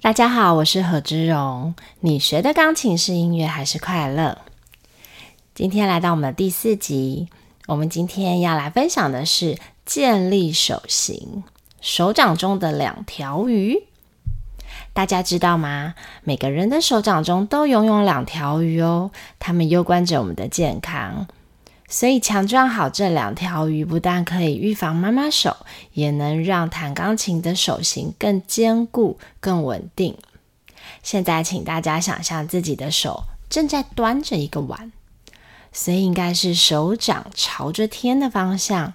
大家好，我是何之荣。你学的钢琴是音乐还是快乐？今天来到我们的第四集，我们今天要来分享的是建立手型，手掌中的两条鱼。大家知道吗？每个人的手掌中都拥有两条鱼哦，它们攸关着我们的健康。所以强壮好这两条鱼，不但可以预防妈妈手，也能让弹钢琴的手型更坚固、更稳定。现在，请大家想象自己的手正在端着一个碗，所以应该是手掌朝着天的方向。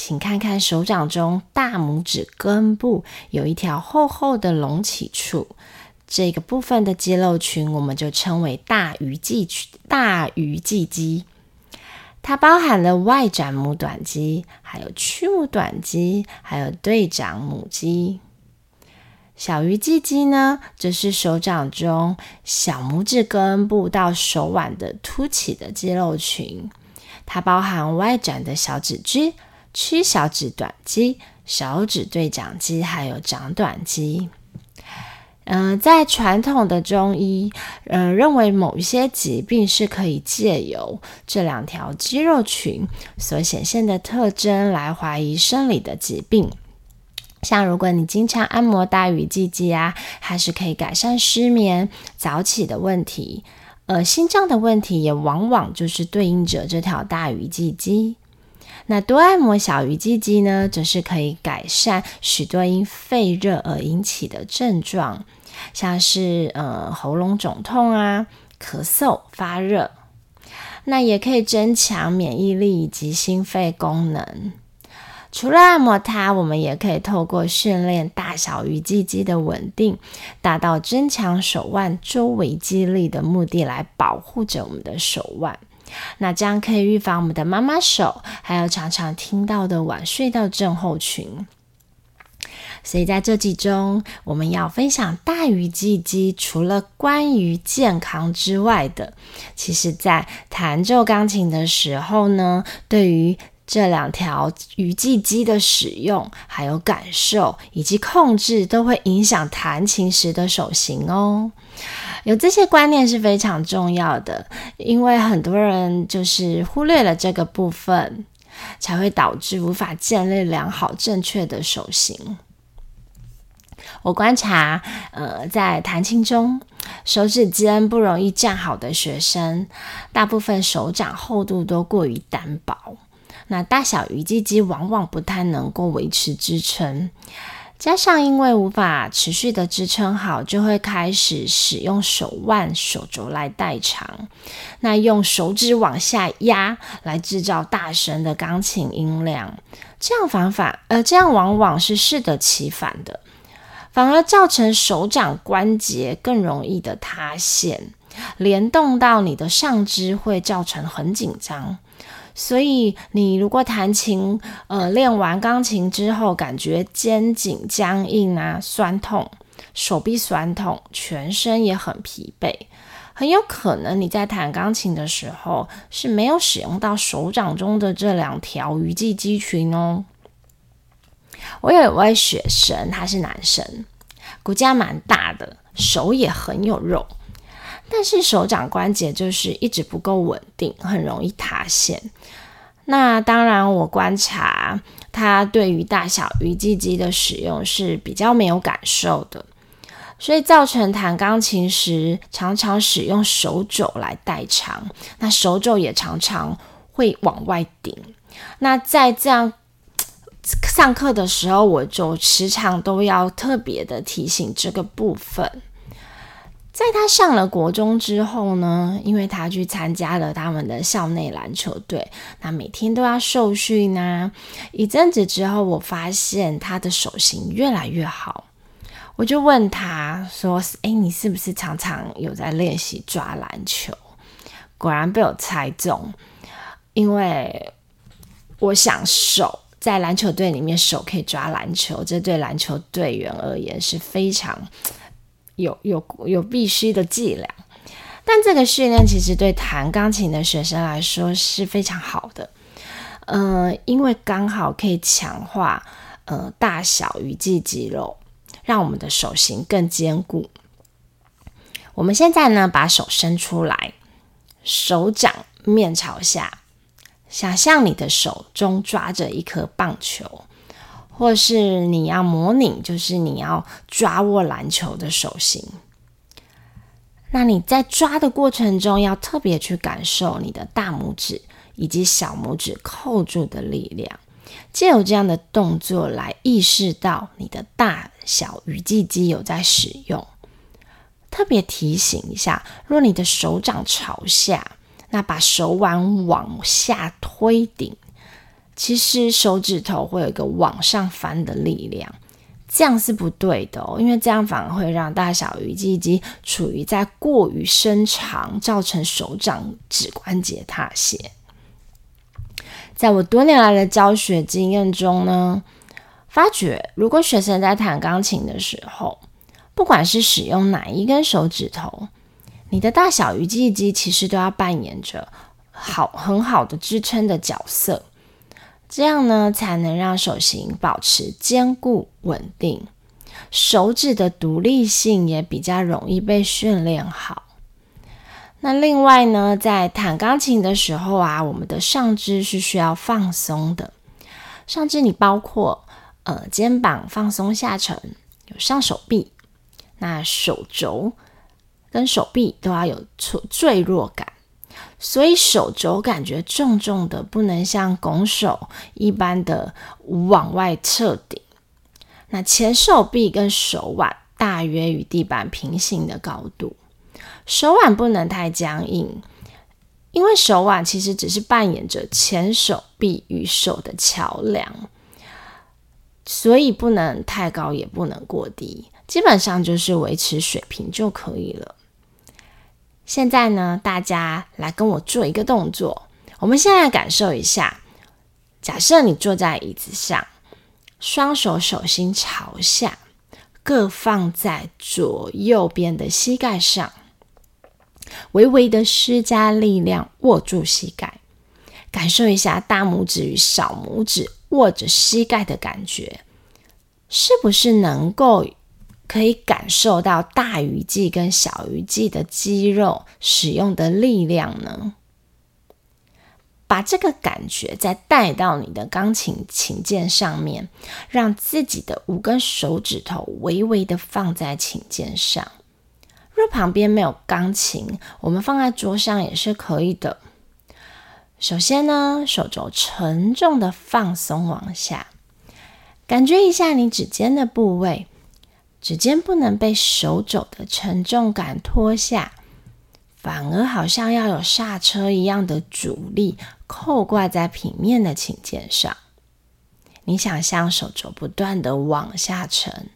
请看看手掌中大拇指根部有一条厚厚的隆起处，这个部分的肌肉群，我们就称为大鱼际大鱼际肌。它包含了外展拇短肌，还有曲拇短肌，还有对掌拇肌。小鱼际肌呢，则是手掌中小拇指根部到手腕的凸起的肌肉群。它包含外展的小指肌、曲小指短肌、小指对掌肌，还有掌短肌。嗯，在传统的中医，嗯，认为某一些疾病是可以借由这两条肌肉群所显现的特征来怀疑生理的疾病。像如果你经常按摩大鱼际肌啊，还是可以改善失眠、早起的问题。呃，心脏的问题也往往就是对应着这条大鱼际肌。那多按摩小鱼际肌呢，则是可以改善许多因肺热而引起的症状。像是呃喉咙肿痛啊、咳嗽、发热，那也可以增强免疫力以及心肺功能。除了按摩它，我们也可以透过训练大小鱼际肌的稳定，达到增强手腕周围肌力的目的，来保护着我们的手腕。那这样可以预防我们的妈妈手，还有常常听到的晚睡到症候群。所以在这集中，我们要分享大鱼际肌，除了关于健康之外的，其实在弹奏钢琴的时候呢，对于这两条鱼际肌的使用，还有感受以及控制，都会影响弹琴时的手型哦。有这些观念是非常重要的，因为很多人就是忽略了这个部分，才会导致无法建立良好正确的手型。我观察，呃，在弹琴中，手指尖不容易站好的学生，大部分手掌厚度都过于单薄，那大小鱼际肌往往不太能够维持支撑。加上因为无法持续的支撑好，就会开始使用手腕、手肘来代偿，那用手指往下压来制造大声的钢琴音量，这样方法，呃，这样往往是适得其反的。反而造成手掌关节更容易的塌陷，联动到你的上肢会造成很紧张。所以你如果弹琴，呃，练完钢琴之后感觉肩颈僵硬啊、酸痛、手臂酸痛、全身也很疲惫，很有可能你在弹钢琴的时候是没有使用到手掌中的这两条鱼际肌群哦。我有一位学生，他是男生，骨架蛮大的，手也很有肉，但是手掌关节就是一直不够稳定，很容易塌陷。那当然，我观察他对于大小鱼际肌的使用是比较没有感受的，所以造成弹钢琴时常常使用手肘来代偿，那手肘也常常会往外顶。那在这样。上课的时候，我就时常都要特别的提醒这个部分。在他上了国中之后呢，因为他去参加了他们的校内篮球队，那每天都要受训啊。一阵子之后，我发现他的手型越来越好，我就问他说：“诶，你是不是常常有在练习抓篮球？”果然被我猜中，因为我想手。在篮球队里面，手可以抓篮球，这对篮球队员而言是非常有有有必须的伎俩。但这个训练其实对弹钢琴的学生来说是非常好的，呃，因为刚好可以强化呃大小鱼际肌肉，让我们的手型更坚固。我们现在呢，把手伸出来，手掌面朝下，想象你的手中抓着一颗棒球，或是你要模拟，就是你要抓握篮球的手型。那你在抓的过程中，要特别去感受你的大拇指以及小拇指扣住的力量，借由这样的动作来意识到你的大小鱼际肌有在使用。特别提醒一下，若你的手掌朝下，那把手腕往下推顶，其实手指头会有一个往上翻的力量。这样是不对的哦，因为这样反而会让大小鱼际肌处于在过于伸长，造成手掌指关节塌陷。在我多年来的教学经验中呢，发觉如果学生在弹钢琴的时候，不管是使用哪一根手指头，你的大小鱼际肌其实都要扮演着好很好的支撑的角色。这样呢，才能让手型保持坚固稳定，手指的独立性也比较容易被训练好。那另外呢，在弹钢琴的时候啊，我们的上肢是需要放松的。上肢你包括呃肩膀放松下沉，有上手臂，那手肘跟手臂都要有脆坠落感。所以手肘感觉重重的，不能像拱手一般的往外侧顶。那前手臂跟手腕大约与地板平行的高度，手腕不能太僵硬，因为手腕其实只是扮演着前手臂与手的桥梁，所以不能太高，也不能过低，基本上就是维持水平就可以了。现在呢，大家来跟我做一个动作。我们现在感受一下，假设你坐在椅子上，双手手心朝下，各放在左右边的膝盖上，微微的施加力量握住膝盖，感受一下大拇指与小拇指握着膝盖的感觉，是不是能够？可以感受到大鱼际跟小鱼际的肌肉使用的力量呢。把这个感觉再带到你的钢琴琴键上面，让自己的五根手指头微微的放在琴键上。若旁边没有钢琴，我们放在桌上也是可以的。首先呢，手肘沉重的放松往下，感觉一下你指尖的部位。指尖不能被手肘的沉重感拖下，反而好像要有刹车一样的阻力扣挂在平面的琴键上。你想象手肘不断的往下沉，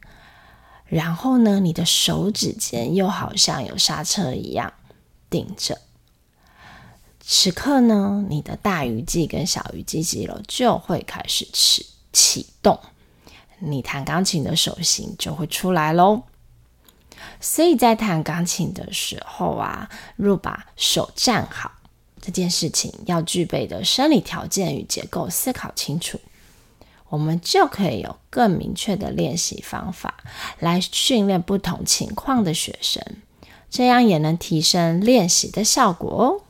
然后呢，你的手指尖又好像有刹车一样顶着。此刻呢，你的大鱼际跟小鱼际肌肉就会开始启启动。你弹钢琴的手型就会出来喽。所以在弹钢琴的时候啊，若把手站好，这件事情要具备的生理条件与结构思考清楚，我们就可以有更明确的练习方法来训练不同情况的学生，这样也能提升练习的效果哦。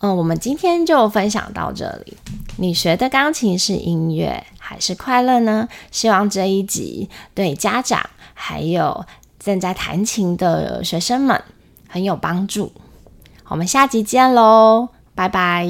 嗯，我们今天就分享到这里。你学的钢琴是音乐还是快乐呢？希望这一集对家长还有正在弹琴的学生们很有帮助。我们下集见喽，拜拜。